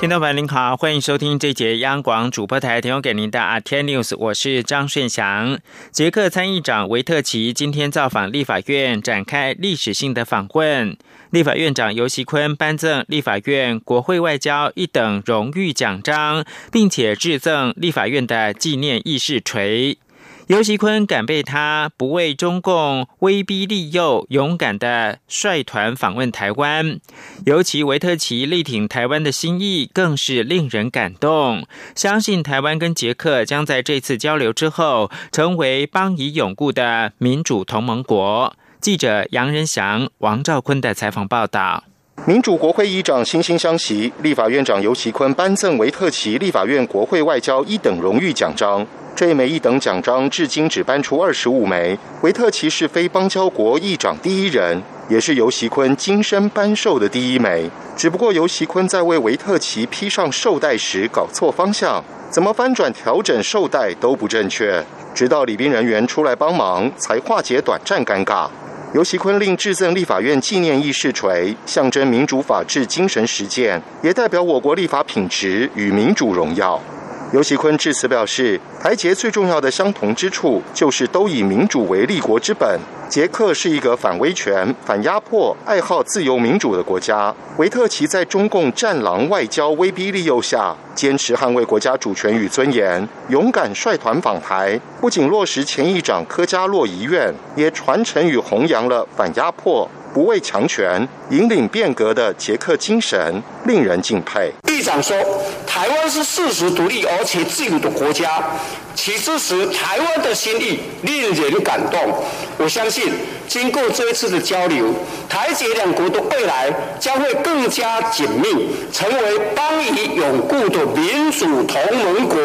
听众朋友您好，欢迎收听这节央广主播台提供给您的阿天 News，我是张顺祥。捷克参议长维特奇今天造访立法院，展开历史性的访问。立法院长尤锡坤颁赠立法院国会外交一等荣誉奖章，并且致赠立法院的纪念议事锤。尤其坤感被他不畏中共威逼利诱，勇敢的率团访问台湾。尤其维特奇力挺台湾的心意，更是令人感动。相信台湾跟捷克将在这次交流之后，成为邦谊永固的民主同盟国。记者杨仁祥、王兆坤的采访报道：民主国会议长惺惺相惜，立法院长尤其坤颁赠维特奇立法院国会外交一等荣誉奖章。这一枚一等奖章至今只颁出二十五枚。维特奇是非邦交国议长第一人，也是尤锡坤今生颁授的第一枚。只不过尤锡坤在为维特奇披上绶带时搞错方向，怎么翻转调整绶带都不正确，直到礼宾人员出来帮忙，才化解短暂尴尬。尤其坤令致赠立法院纪念议事锤，象征民主法治精神实践，也代表我国立法品质与民主荣耀。尤锡坤致辞表示，台捷最重要的相同之处，就是都以民主为立国之本。捷克是一个反威权、反压迫、爱好自由民主的国家。维特奇在中共战狼外交威逼利诱下，坚持捍卫国家主权与尊严，勇敢率团访台，不仅落实前议长科加洛遗愿，也传承与弘扬了反压迫。不畏强权、引领变革的捷克精神，令人敬佩。议长说：“台湾是事实独立而且自由的国家，其支持台湾的心意令人感动。我相信，经过这一次的交流，台捷两国的未来将会更加紧密，成为邦谊永固的民主同盟国。”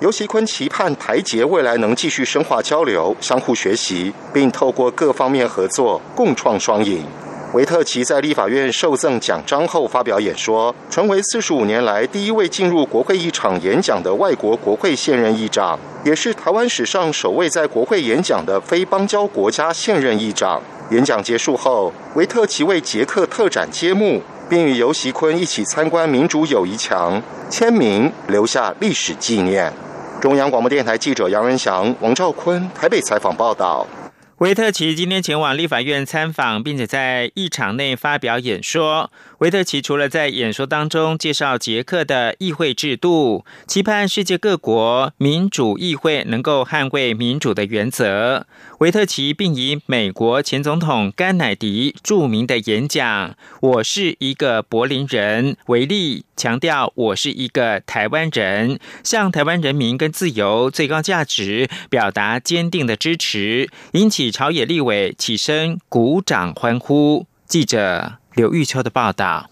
尤锡坤期盼台捷未来能继续深化交流、相互学习，并透过各方面合作共创双赢。维特奇在立法院受赠奖章后发表演说，成为四十五年来第一位进入国会议场演讲的外国国会现任议长，也是台湾史上首位在国会演讲的非邦交国家现任议长。演讲结束后，维特奇为捷克特展揭幕，并与尤锡坤一起参观民主友谊墙，签名留下历史纪念。中央广播电台记者杨仁祥、王兆坤台北采访报道。维特奇今天前往立法院参访，并且在议场内发表演说。维特奇除了在演说当中介绍捷克的议会制度，期盼世界各国民主议会能够捍卫民主的原则。维特奇并以美国前总统甘乃迪著名的演讲“我是一个柏林人”为例，强调我是一个台湾人，向台湾人民跟自由最高价值表达坚定的支持，引起。朝野立委起身鼓掌欢呼。记者刘玉秋的报道。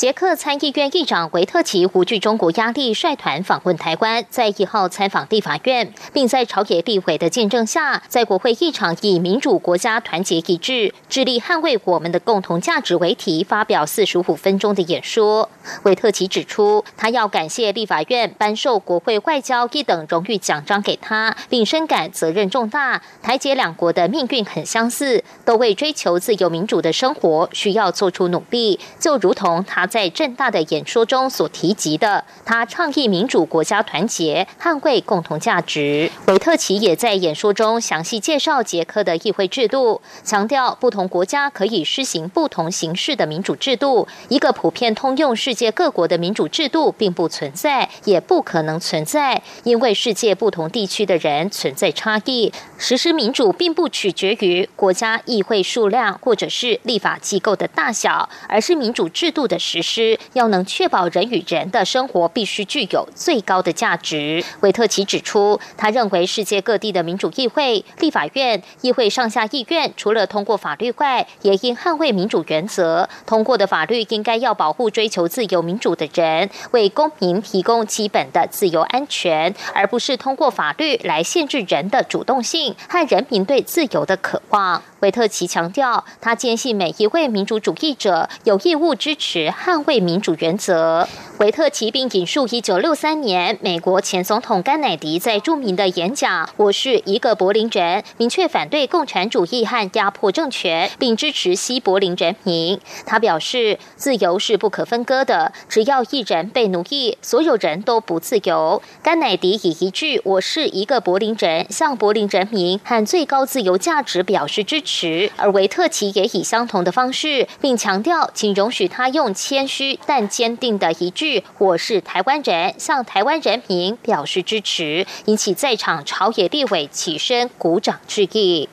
捷克参议院议长维特奇无惧中国压力，率团访问台湾，在一号参访立法院，并在朝野立委的见证下，在国会议场以“民主国家团结一致，致力捍卫我们的共同价值”为题，发表四十五分钟的演说。维特奇指出，他要感谢立法院颁授国会外交一等荣誉奖章给他，并深感责任重大。台捷两国的命运很相似，都为追求自由民主的生活需要做出努力，就如同他。在正大的演说中所提及的，他倡议民主国家团结，捍卫共同价值。韦特奇也在演说中详细介绍捷克的议会制度，强调不同国家可以施行不同形式的民主制度，一个普遍通用世界各国的民主制度并不存在，也不可能存在，因为世界不同地区的人存在差异。实施民主并不取决于国家议会数量或者是立法机构的大小，而是民主制度的实。施要能确保人与人的生活必须具有最高的价值。韦特奇指出，他认为世界各地的民主议会、立法院、议会上下议院，除了通过法律外，也应捍卫民主原则。通过的法律应该要保护追求自由民主的人，为公民提供基本的自由安全，而不是通过法律来限制人的主动性和人民对自由的渴望。维特奇强调，他坚信每一位民主主义者有义务支持。捍卫民主原则。维特奇并引述一九六三年美国前总统甘乃迪在著名的演讲“我是一个柏林人”，明确反对共产主义和压迫政权，并支持西柏林人民。他表示：“自由是不可分割的，只要一人被奴役，所有人都不自由。”甘乃迪以一句“我是一个柏林人”向柏林人民和最高自由价值表示支持，而维特奇也以相同的方式，并强调：“请容许他用谦虚但坚定的一句‘我是台湾人’向台湾人民表示支持”，引起在场朝野立委起身鼓掌致意。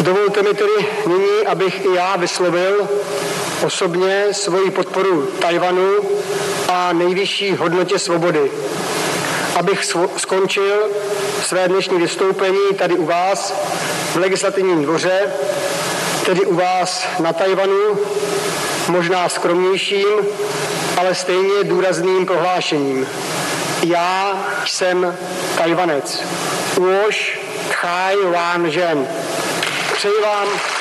Dovolte mi tedy nyní, abych i já vyslovil osobně svoji podporu Tajvanu a nejvyšší hodnotě svobody. Abych skončil své dnešní vystoupení tady u vás v legislativním dvoře, tedy u vás na Tajvanu, možná skromnějším, ale stejně důrazným prohlášením. Já jsem Tajvanec. Už Chai Wan Zhen. 谁忘？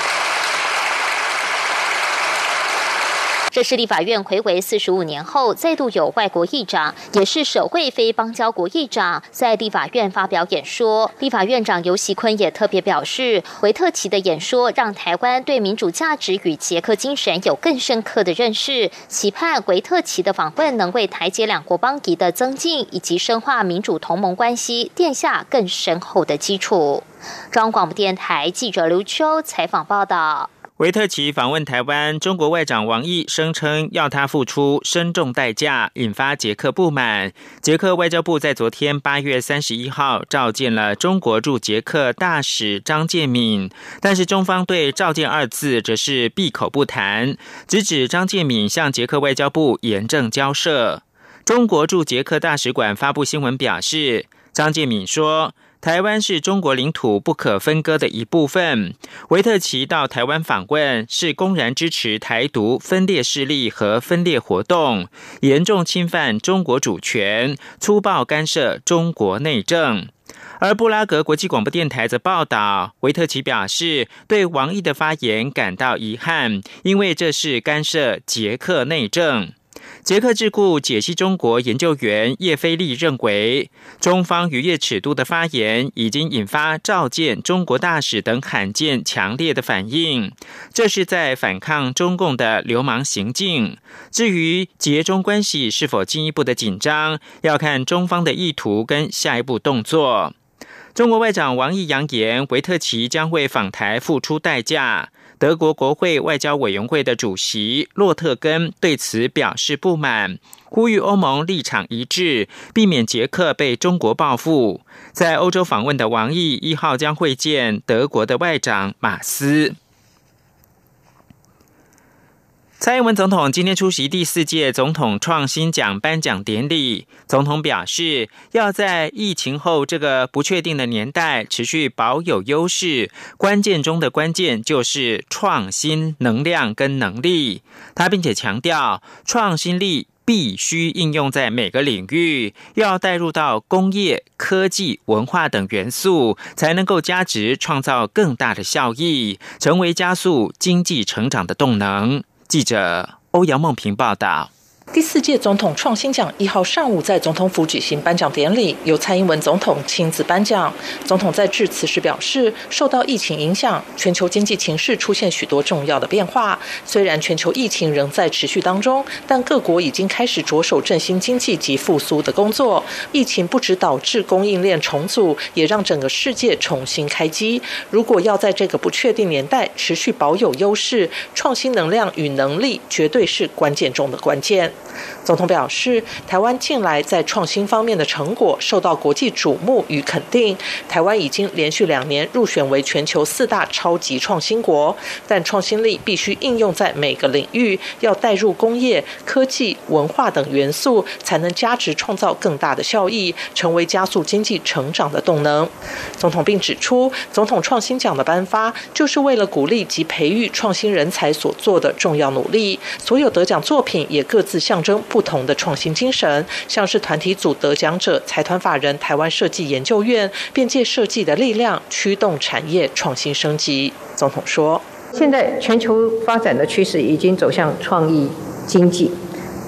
这是立法院回违四十五年后，再度有外国议长，也是首位非邦交国议长在立法院发表演说。立法院长尤锡坤也特别表示，维特奇的演说让台湾对民主价值与捷克精神有更深刻的认识，期盼维特奇的访问能为台捷两国邦谊的增进以及深化民主同盟关系奠下更深厚的基础。中央广播电台记者刘秋采访报道。维特奇访问台湾，中国外长王毅声称要他付出深重代价，引发捷克不满。捷克外交部在昨天八月三十一号召见了中国驻捷克大使张建敏，但是中方对召见二字则是闭口不谈，直指张建敏向捷克外交部严正交涉。中国驻捷克大使馆发布新闻表示，张建敏说。台湾是中国领土不可分割的一部分。维特奇到台湾访问，是公然支持台独分裂势力和分裂活动，严重侵犯中国主权，粗暴干涉中国内政。而布拉格国际广播电台则报道，维特奇表示对王毅的发言感到遗憾，因为这是干涉捷克内政。捷克智库解析中国研究员叶飞利认为，中方逾越尺度的发言已经引发召见中国大使等罕见强烈的反应，这是在反抗中共的流氓行径。至于捷中关系是否进一步的紧张，要看中方的意图跟下一步动作。中国外长王毅扬言，维特奇将为访台付出代价。德国国会外交委员会的主席洛特根对此表示不满，呼吁欧盟立场一致，避免捷克被中国报复。在欧洲访问的王毅一号将会见德国的外长马斯。蔡英文总统今天出席第四届总统创新奖颁奖典礼。总统表示，要在疫情后这个不确定的年代持续保有优势，关键中的关键就是创新能量跟能力。他并且强调，创新力必须应用在每个领域，要带入到工业、科技、文化等元素，才能够加值，创造更大的效益，成为加速经济成长的动能。记者欧阳梦平报道。第四届总统创新奖一号上午在总统府举行颁奖典礼，由蔡英文总统亲自颁奖。总统在致辞时表示，受到疫情影响，全球经济情势出现许多重要的变化。虽然全球疫情仍在持续当中，但各国已经开始着手振兴经济及复苏的工作。疫情不止导致供应链重组，也让整个世界重新开机。如果要在这个不确定年代持续保有优势，创新能量与能力绝对是关键中的关键。总统表示，台湾近来在创新方面的成果受到国际瞩目与肯定。台湾已经连续两年入选为全球四大超级创新国，但创新力必须应用在每个领域，要带入工业、科技、文化等元素，才能加值创造更大的效益，成为加速经济成长的动能。总统并指出，总统创新奖的颁发就是为了鼓励及培育创新人才所做的重要努力。所有得奖作品也各自象征。不同的创新精神，像是团体组得奖者财团法人台湾设计研究院，便借设计的力量驱动产业创新升级。总统说：“现在全球发展的趋势已经走向创意经济，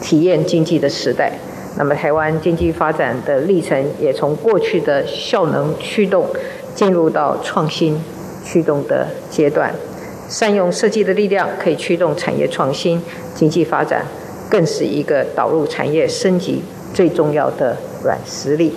体验经济的时代。那么，台湾经济发展的历程也从过去的效能驱动，进入到创新驱动的阶段。善用设计的力量，可以驱动产业创新、经济发展，更是一个导入产业升级最重要的软实力。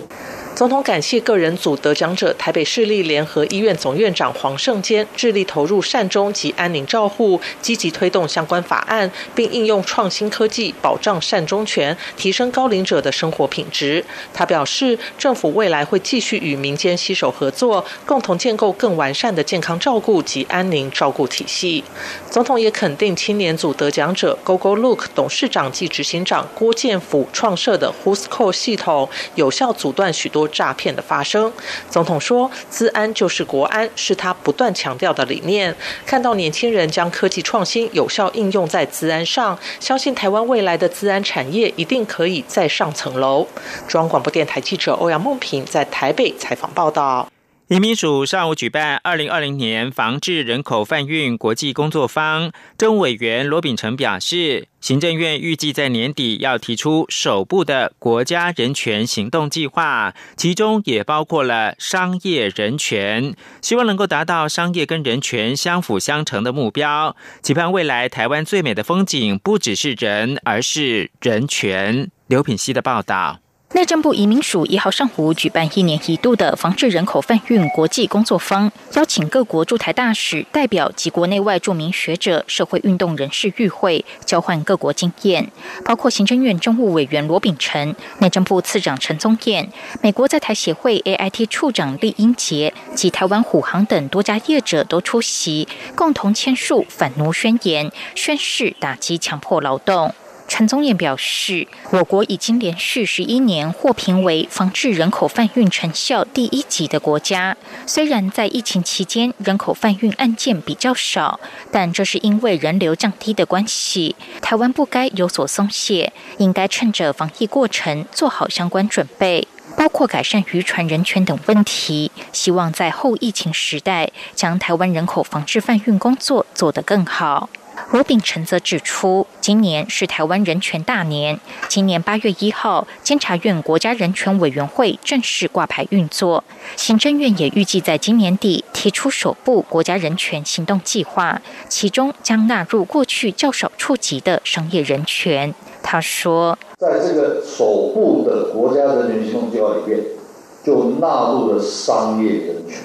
总统感谢个人组得奖者台北市立联合医院总院长黄胜坚致力投入善终及安宁照护，积极推动相关法案，并应用创新科技保障善终权，提升高龄者的生活品质。他表示，政府未来会继续与民间携手合作，共同建构更完善的健康照顾及安宁照顾体系。总统也肯定青年组得奖者 GoGo Look 董事长及执行长郭建甫创设的 Who's Call 系统，有效阻断许多。诈骗的发生，总统说：“资安就是国安，是他不断强调的理念。看到年轻人将科技创新有效应用在资安上，相信台湾未来的资安产业一定可以再上层楼。”中央广播电台记者欧阳梦平在台北采访报道。移民署上午举办二零二零年防治人口贩运国际工作坊，政务委员罗秉成表示，行政院预计在年底要提出首部的国家人权行动计划，其中也包括了商业人权，希望能够达到商业跟人权相辅相成的目标，期盼未来台湾最美的风景不只是人，而是人权。刘品希的报道。内政部移民署一号上午举办一年一度的防治人口贩运国际工作坊，邀请各国驻台大使、代表及国内外著名学者、社会运动人士与会，交换各国经验。包括行政院政务委员罗秉成、内政部次长陈宗彦、美国在台协会 AIT 处长厉英杰及台湾虎航等多家业者都出席，共同签署反奴宣言，宣誓打击强迫劳动。陈宗彦表示，我国已经连续十一年获评为防治人口贩运成效第一级的国家。虽然在疫情期间人口贩运案件比较少，但这是因为人流降低的关系。台湾不该有所松懈，应该趁着防疫过程做好相关准备，包括改善渔船人权等问题。希望在后疫情时代，将台湾人口防治贩运工作做得更好。罗秉成则指出，今年是台湾人权大年。今年八月一号，监察院国家人权委员会正式挂牌运作，行政院也预计在今年底提出首部国家人权行动计划，其中将纳入过去较少触及的商业人权。他说，在这个首部的国家人权行动计划里面，就纳入了商业人权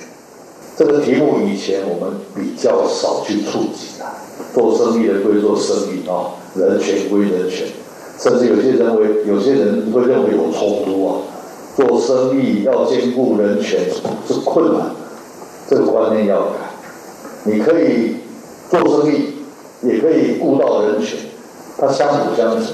这个题目，以前我们比较少去触及的。做生意的归做生意啊，人权归人权，甚至有些认为，有些人会认为有冲突啊。做生意要兼顾人权是困难，这个观念要改。你可以做生意，也可以顾到人权，它相辅相成，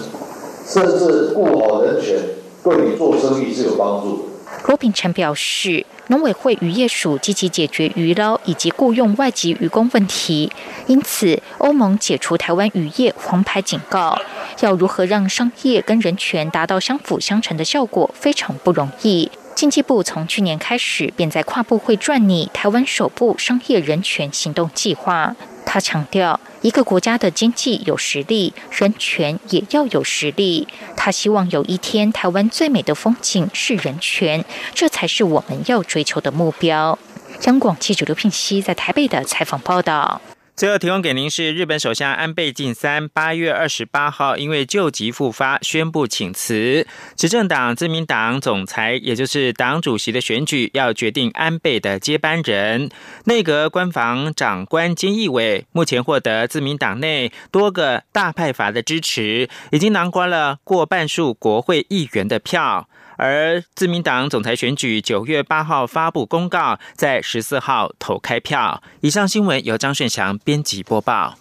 甚至顾好人权，对你做生意是有帮助。罗秉成表示。农委会渔业署积极解决鱼捞以及雇佣外籍渔工问题，因此欧盟解除台湾渔业黄牌警告。要如何让商业跟人权达到相辅相成的效果，非常不容易。经济部从去年开始便在跨部会撰拟台湾首部商业人权行动计划。他强调，一个国家的经济有实力，人权也要有实力。他希望有一天，台湾最美的风景是人权，这才是我们要追求的目标。央广记者刘聘熙在台北的采访报道。最后提供给您是日本首相安倍晋三八月二十八号因为旧疾复发宣布请辞，执政党自民党总裁也就是党主席的选举要决定安倍的接班人。内阁官房长官菅义伟目前获得自民党内多个大派阀的支持，已经囊括了过半数国会议员的票。而自民党总裁选举九月八号发布公告，在十四号投开票。以上新闻由张顺祥编辑播报。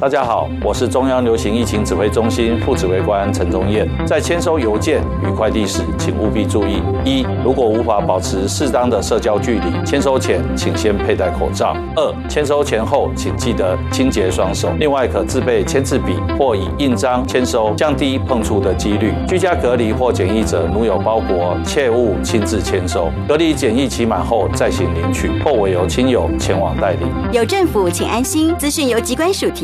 大家好，我是中央流行疫情指挥中心副指挥官陈宗彦。在签收邮件与快递时，请务必注意：一、如果无法保持适当的社交距离，签收前请先佩戴口罩；二、签收前后请记得清洁双手。另外，可自备签字笔或以印章签收，降低碰触的几率。居家隔离或检疫者，如有包裹，切勿亲自签收。隔离检疫期满后再行领取，或委由亲友前往代理。有政府，请安心。资讯由机关署提。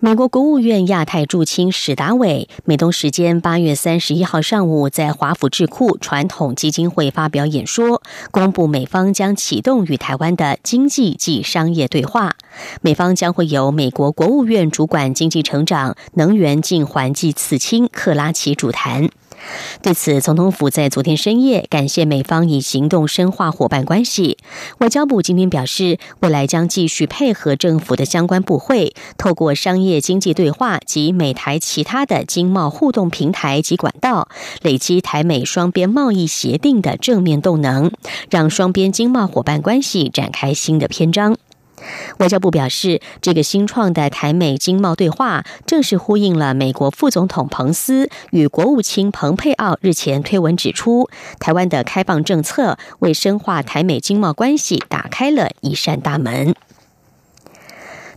美国国务院亚太驻青史达伟，美东时间八月三十一号上午在华府智库传统基金会发表演说，公布美方将启动与台湾的经济及商业对话。美方将会由美国国务院主管经济成长、能源及环境次卿克拉奇主谈。对此，总统府在昨天深夜感谢美方以行动深化伙伴关系。外交部今天表示，未来将继续配合政府的相关部会，透过商业经济对话及美台其他的经贸互动平台及管道，累积台美双边贸易协定的正面动能，让双边经贸伙伴关系展开新的篇章。外交部表示，这个新创的台美经贸对话，正是呼应了美国副总统彭斯与国务卿蓬佩奥日前推文指出，台湾的开放政策为深化台美经贸关系打开了一扇大门。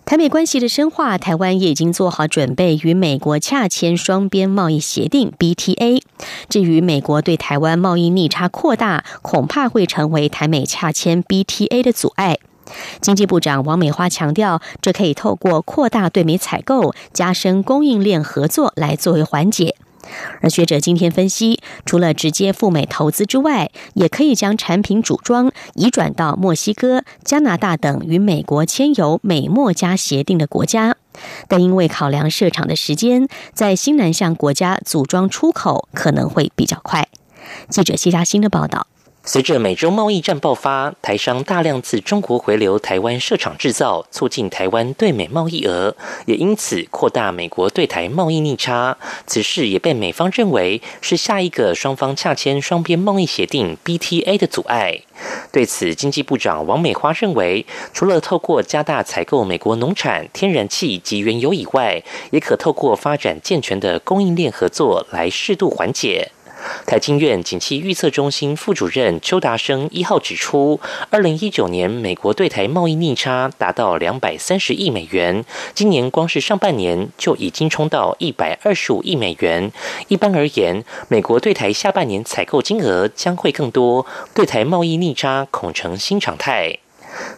台美关系的深化，台湾也已经做好准备，与美国洽签双边贸易协定 BTA。至于美国对台湾贸易逆差扩大，恐怕会成为台美洽签 BTA 的阻碍。经济部长王美花强调，这可以透过扩大对美采购、加深供应链合作来作为缓解。而学者今天分析，除了直接赴美投资之外，也可以将产品组装移转到墨西哥、加拿大等与美国签有美墨加协定的国家。但因为考量设厂的时间，在新南向国家组装出口可能会比较快。记者谢嘉欣的报道。随着美洲贸易战爆发，台商大量自中国回流台湾设厂制造，促进台湾对美贸易额，也因此扩大美国对台贸易逆差。此事也被美方认为是下一个双方洽签双边贸易协定 BTA 的阻碍。对此，经济部长王美花认为，除了透过加大采购美国农产、天然气及原油以外，也可透过发展健全的供应链合作来适度缓解。台经院景气预测中心副主任邱达生一号指出，二零一九年美国对台贸易逆差达到两百三十亿美元，今年光是上半年就已经冲到一百二十五亿美元。一般而言，美国对台下半年采购金额将会更多，对台贸易逆差恐成新常态。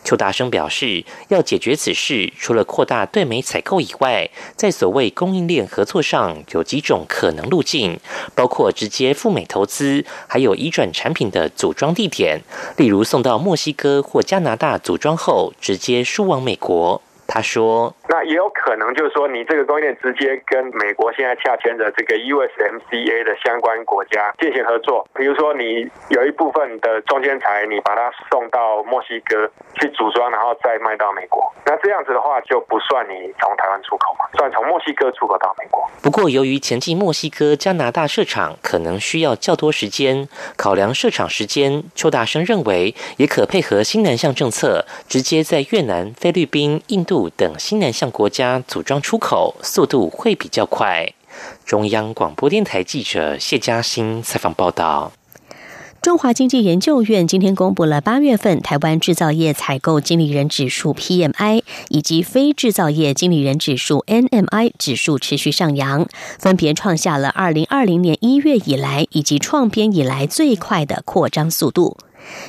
邱大生表示，要解决此事，除了扩大对美采购以外，在所谓供应链合作上有几种可能路径，包括直接赴美投资，还有移转产品的组装地点，例如送到墨西哥或加拿大组装后，直接输往美国。他说：“那也有可能，就是说，你这个供应链直接跟美国现在洽签的这个 USMCA 的相关国家进行合作。比如说，你有一部分的中间材，你把它送到墨西哥去组装，然后再卖到美国。那这样子的话，就不算你从台湾出口嘛，算从墨西哥出口到美国。不过，由于前进墨西哥、加拿大设厂可能需要较多时间，考量设厂时间，邱大生认为也可配合新南向政策，直接在越南、菲律宾、印度。”等新南向国家组装出口速度会比较快。中央广播电台记者谢嘉欣采访报道。中华经济研究院今天公布了八月份台湾制造业采购经理人指数 PMI 以及非制造业经理人指数 NMI 指数持续上扬，分别创下了二零二零年一月以来以及创编以来最快的扩张速度。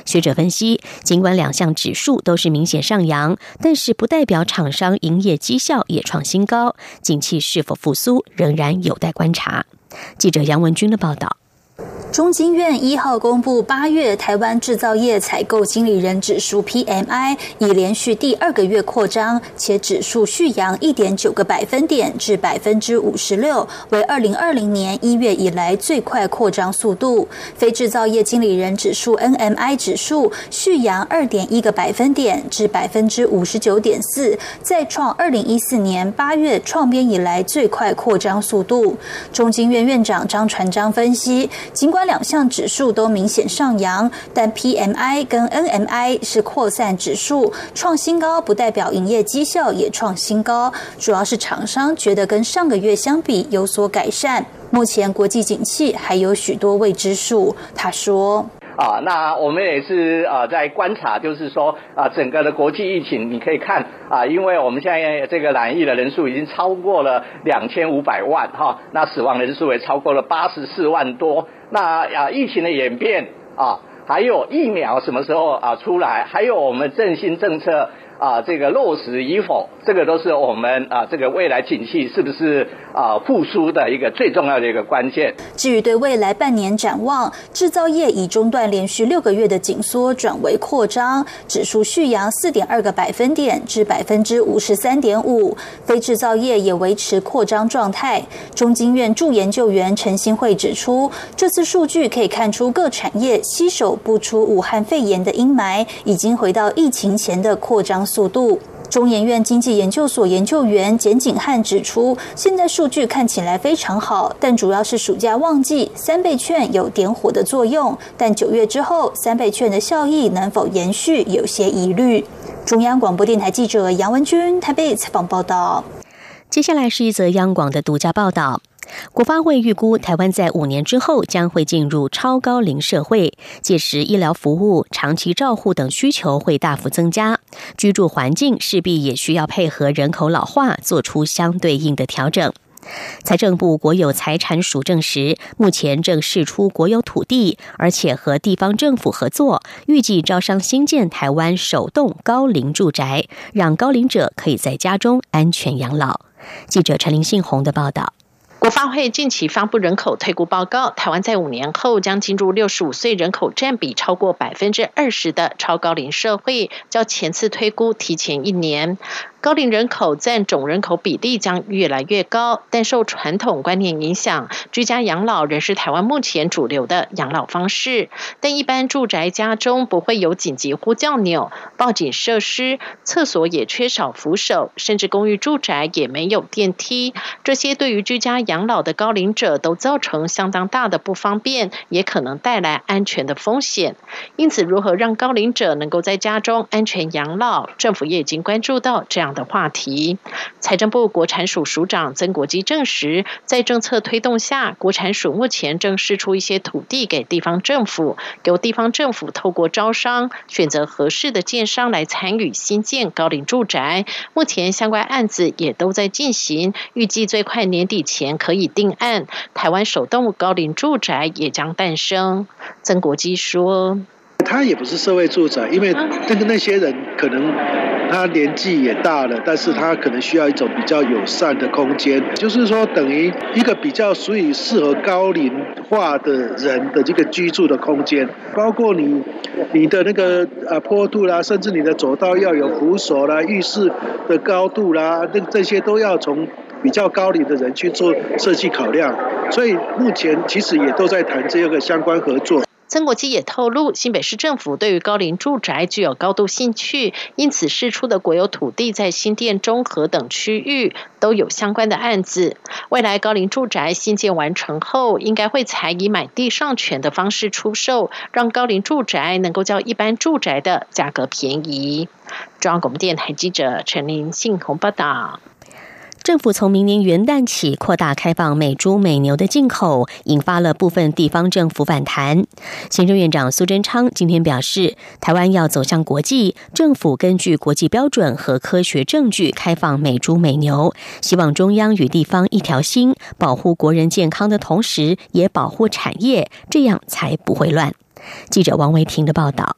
学者分析，尽管两项指数都是明显上扬，但是不代表厂商营业绩效也创新高，景气是否复苏仍然有待观察。记者杨文军的报道。中经院一号公布八月台湾制造业采购经理人指数 PMI 已连续第二个月扩张，且指数续扬一点九个百分点至百分之五十六，为二零二零年一月以来最快扩张速度。非制造业经理人指数 NMI 指数续扬二点一个百分点至百分之五十九点四，再创二零一四年八月创编以来最快扩张速度。中经院院长张传章分析，尽管两项指数都明显上扬，但 PMI 跟 NMI 是扩散指数，创新高不代表营业绩效也创新高，主要是厂商觉得跟上个月相比有所改善。目前国际景气还有许多未知数，他说。啊，那我们也是啊在观察，就是说啊整个的国际疫情，你可以看啊，因为我们现在这个染疫的人数已经超过了两千五百万哈，那死亡人数也超过了八十四万多，那啊疫情的演变啊，还有疫苗什么时候啊出来，还有我们振兴政策。啊，这个落实与否，这个都是我们啊，这个未来景气是不是啊复苏的一个最重要的一个关键。至于对未来半年展望，制造业已中断连续六个月的紧缩，转为扩张，指数续扬四点二个百分点至百分之五十三点五。非制造业也维持扩张状态。中经院驻研究员陈新慧指出，这次数据可以看出各产业携手不出武汉肺炎的阴霾，已经回到疫情前的扩张。速度，中研院经济研究所研究员简景汉指出，现在数据看起来非常好，但主要是暑假旺季，三倍券有点火的作用。但九月之后，三倍券的效益能否延续，有些疑虑。中央广播电台记者杨文君台北采访报道。接下来是一则央广的独家报道。国发会预估，台湾在五年之后将会进入超高龄社会，届时医疗服务、长期照护等需求会大幅增加，居住环境势必也需要配合人口老化，做出相对应的调整。财政部国有财产署证实，目前正释出国有土地，而且和地方政府合作，预计招商新建台湾首栋高龄住宅，让高龄者可以在家中安全养老。记者陈林信宏的报道。国发会近期发布人口推估报告，台湾在五年后将进入六十五岁人口占比超过百分之二十的超高龄社会，较前次推估提前一年。高龄人口占总人口比例将越来越高，但受传统观念影响，居家养老仍是台湾目前主流的养老方式。但一般住宅家中不会有紧急呼叫钮、报警设施，厕所也缺少扶手，甚至公寓住宅也没有电梯。这些对于居家养老的高龄者都造成相当大的不方便，也可能带来安全的风险。因此，如何让高龄者能够在家中安全养老，政府也已经关注到这样。的话题，财政部国产署署长曾国基证实，在政策推动下，国产署目前正释出一些土地给地方政府，由地方政府透过招商选择合适的建商来参与新建高龄住宅。目前相关案子也都在进行，预计最快年底前可以定案，台湾首栋高龄住宅也将诞生。曾国基说。他也不是社会住宅，因为那个那些人可能他年纪也大了，但是他可能需要一种比较友善的空间，就是说等于一个比较属于适合高龄化的人的这个居住的空间，包括你你的那个呃坡度啦，甚至你的走道要有扶手啦，浴室的高度啦，那这些都要从比较高龄的人去做设计考量，所以目前其实也都在谈这个相关合作。曾国基也透露，新北市政府对于高龄住宅具有高度兴趣，因此释出的国有土地在新店、中和等区域都有相关的案子。未来高龄住宅新建完成后，应该会采以买地上权的方式出售，让高龄住宅能够较一般住宅的价格便宜。中央广播电台记者陈林信鸿报道。政府从明年元旦起扩大开放美猪美牛的进口，引发了部分地方政府反弹。行政院长苏贞昌今天表示，台湾要走向国际，政府根据国际标准和科学证据开放美猪美牛，希望中央与地方一条心，保护国人健康的同时，也保护产业，这样才不会乱。记者王维婷的报道。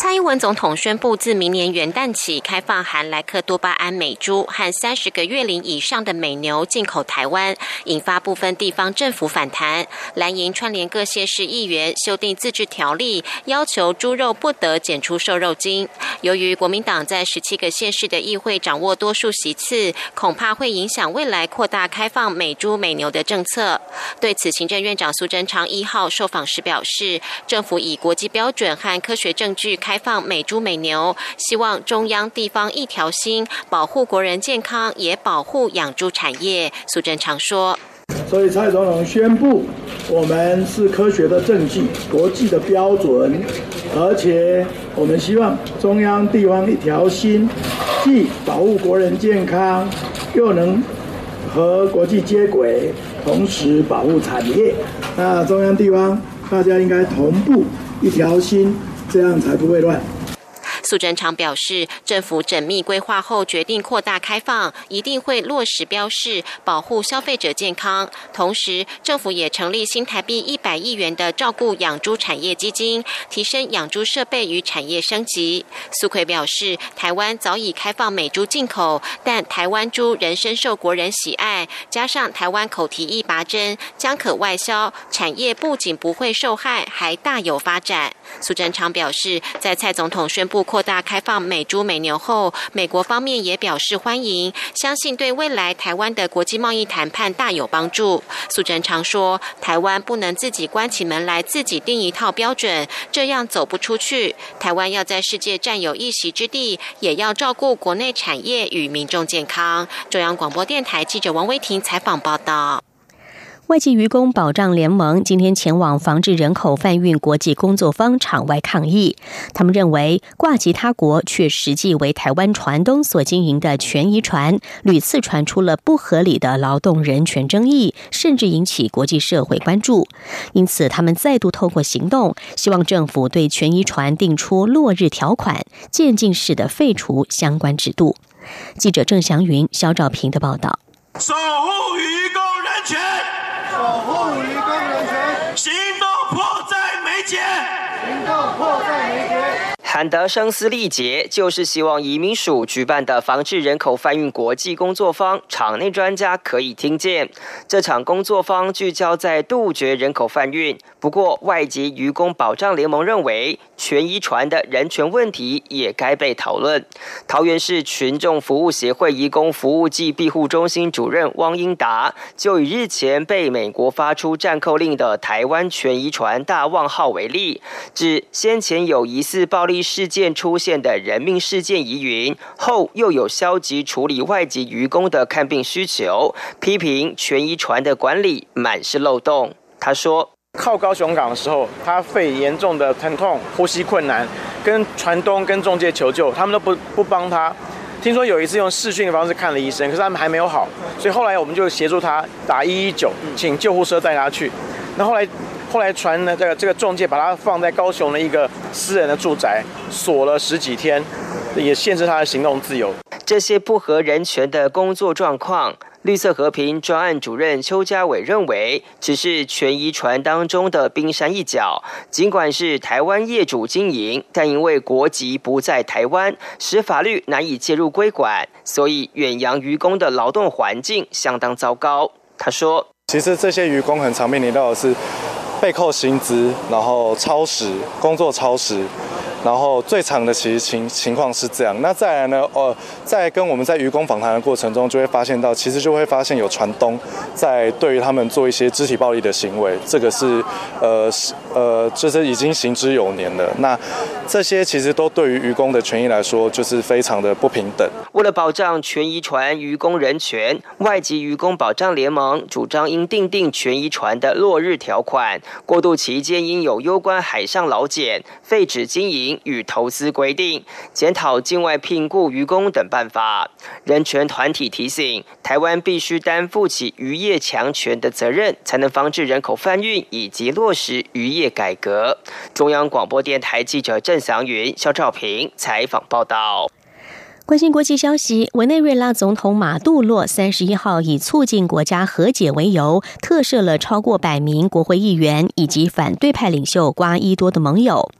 蔡英文总统宣布，自明年元旦起，开放含莱克多巴胺美猪和三十个月龄以上的美牛进口台湾，引发部分地方政府反弹。蓝营串联各县市议员修订自治条例，要求猪肉不得检出瘦肉精。由于国民党在十七个县市的议会掌握多数席次，恐怕会影响未来扩大开放美猪美牛的政策。对此，行政院长苏贞昌一号受访时表示，政府以国际标准和科学证据。开放美猪美牛，希望中央地方一条心，保护国人健康，也保护养猪产业。苏贞常说：“所以蔡总统宣布，我们是科学的证据，国际的标准，而且我们希望中央地方一条心，既保护国人健康，又能和国际接轨，同时保护产业。那中央地方大家应该同步。”一条心，这样才不会乱。苏贞昌表示，政府缜密规划后决定扩大开放，一定会落实标示，保护消费者健康。同时，政府也成立新台币一百亿元的照顾养猪产业基金，提升养猪设备与产业升级。苏奎表示，台湾早已开放美猪进口，但台湾猪仍深受国人喜爱，加上台湾口蹄疫拔针，将可外销，产业不仅不会受害，还大有发展。苏贞昌表示，在蔡总统宣布扩大开放美猪美牛后，美国方面也表示欢迎，相信对未来台湾的国际贸易谈判大有帮助。苏贞昌说：“台湾不能自己关起门来自己定一套标准，这样走不出去。台湾要在世界占有一席之地，也要照顾国内产业与民众健康。”中央广播电台记者王威婷采访报道。外籍渔工保障联盟今天前往防治人口贩运国际工作坊场外抗议。他们认为，挂其他国却实际为台湾船东所经营的权益船，屡次传出了不合理的劳动人权争议，甚至引起国际社会关注。因此，他们再度透过行动，希望政府对权益船定出落日条款，渐进式的废除相关制度。记者郑祥云、肖兆平的报道。守护渔工人权。守护渔工人权，行动迫在眉睫。行动迫在眉睫。喊得声嘶力竭，就是希望移民署举办的防治人口贩运国际工作坊，场内专家可以听见。这场工作坊聚焦在杜绝人口贩运。不过，外籍渔工保障联盟认为，全一船的人权问题也该被讨论。桃园市群众服务协会移工服务暨庇护中心主任汪英达，就以日前被美国发出战扣令的台湾全一船大望号为例，指先前有疑似暴力。事件出现的人命事件疑云后，又有消极处理外籍渔工的看病需求，批评全一船的管理满是漏洞。他说：“靠高雄港的时候，他肺严重的疼痛、呼吸困难，跟船东跟中介求救，他们都不不帮他。听说有一次用视讯的方式看了医生，可是他们还没有好，所以后来我们就协助他打一一九，请救护车带他去。那后来。”后来传呢，这个这个中介把他放在高雄的一个私人的住宅，锁了十几天，也限制他的行动自由。这些不合人权的工作状况，绿色和平专案主任邱家伟认为，只是权宜船当中的冰山一角。尽管是台湾业主经营，但因为国籍不在台湾，使法律难以介入规管，所以远洋渔工的劳动环境相当糟糕。他说：“其实这些渔工很常面临到的是。”被扣薪资，然后超时工作超时。然后最长的其实情情况是这样，那再来呢？呃，在跟我们在渔工访谈的过程中，就会发现到，其实就会发现有船东在对于他们做一些肢体暴力的行为，这个是呃是呃，就是已经行之有年了。那这些其实都对于渔工的权益来说，就是非常的不平等。为了保障全渔船渔工人权，外籍渔工保障联盟主张应订定全渔船的落日条款，过渡期间应有攸关海上劳检、废止经营。与投资规定、检讨境外聘雇渔工等办法。人权团体提醒，台湾必须担负起渔业强权的责任，才能防止人口贩运以及落实渔业改革。中央广播电台记者郑祥云、肖兆平采访报道。关心国际消息，委内瑞拉总统马杜洛三十一号以促进国家和解为由，特赦了超过百名国会议员以及反对派领袖瓜伊多的盟友。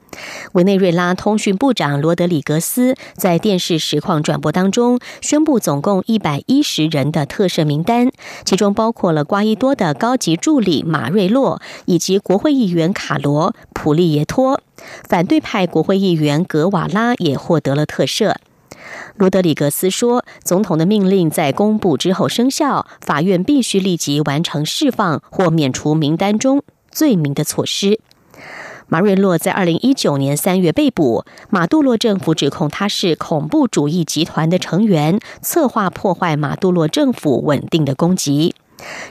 委内瑞拉通讯部长罗德里格斯在电视实况转播当中宣布，总共一百一十人的特赦名单，其中包括了瓜伊多的高级助理马瑞洛以及国会议员卡罗普利耶托，反对派国会议员格瓦拉也获得了特赦。罗德里格斯说：“总统的命令在公布之后生效，法院必须立即完成释放或免除名单中罪名的措施。”马瑞洛在二零一九年三月被捕，马杜洛政府指控他是恐怖主义集团的成员，策划破坏马杜洛政府稳定的攻击。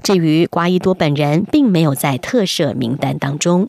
至于瓜伊多本人，并没有在特赦名单当中。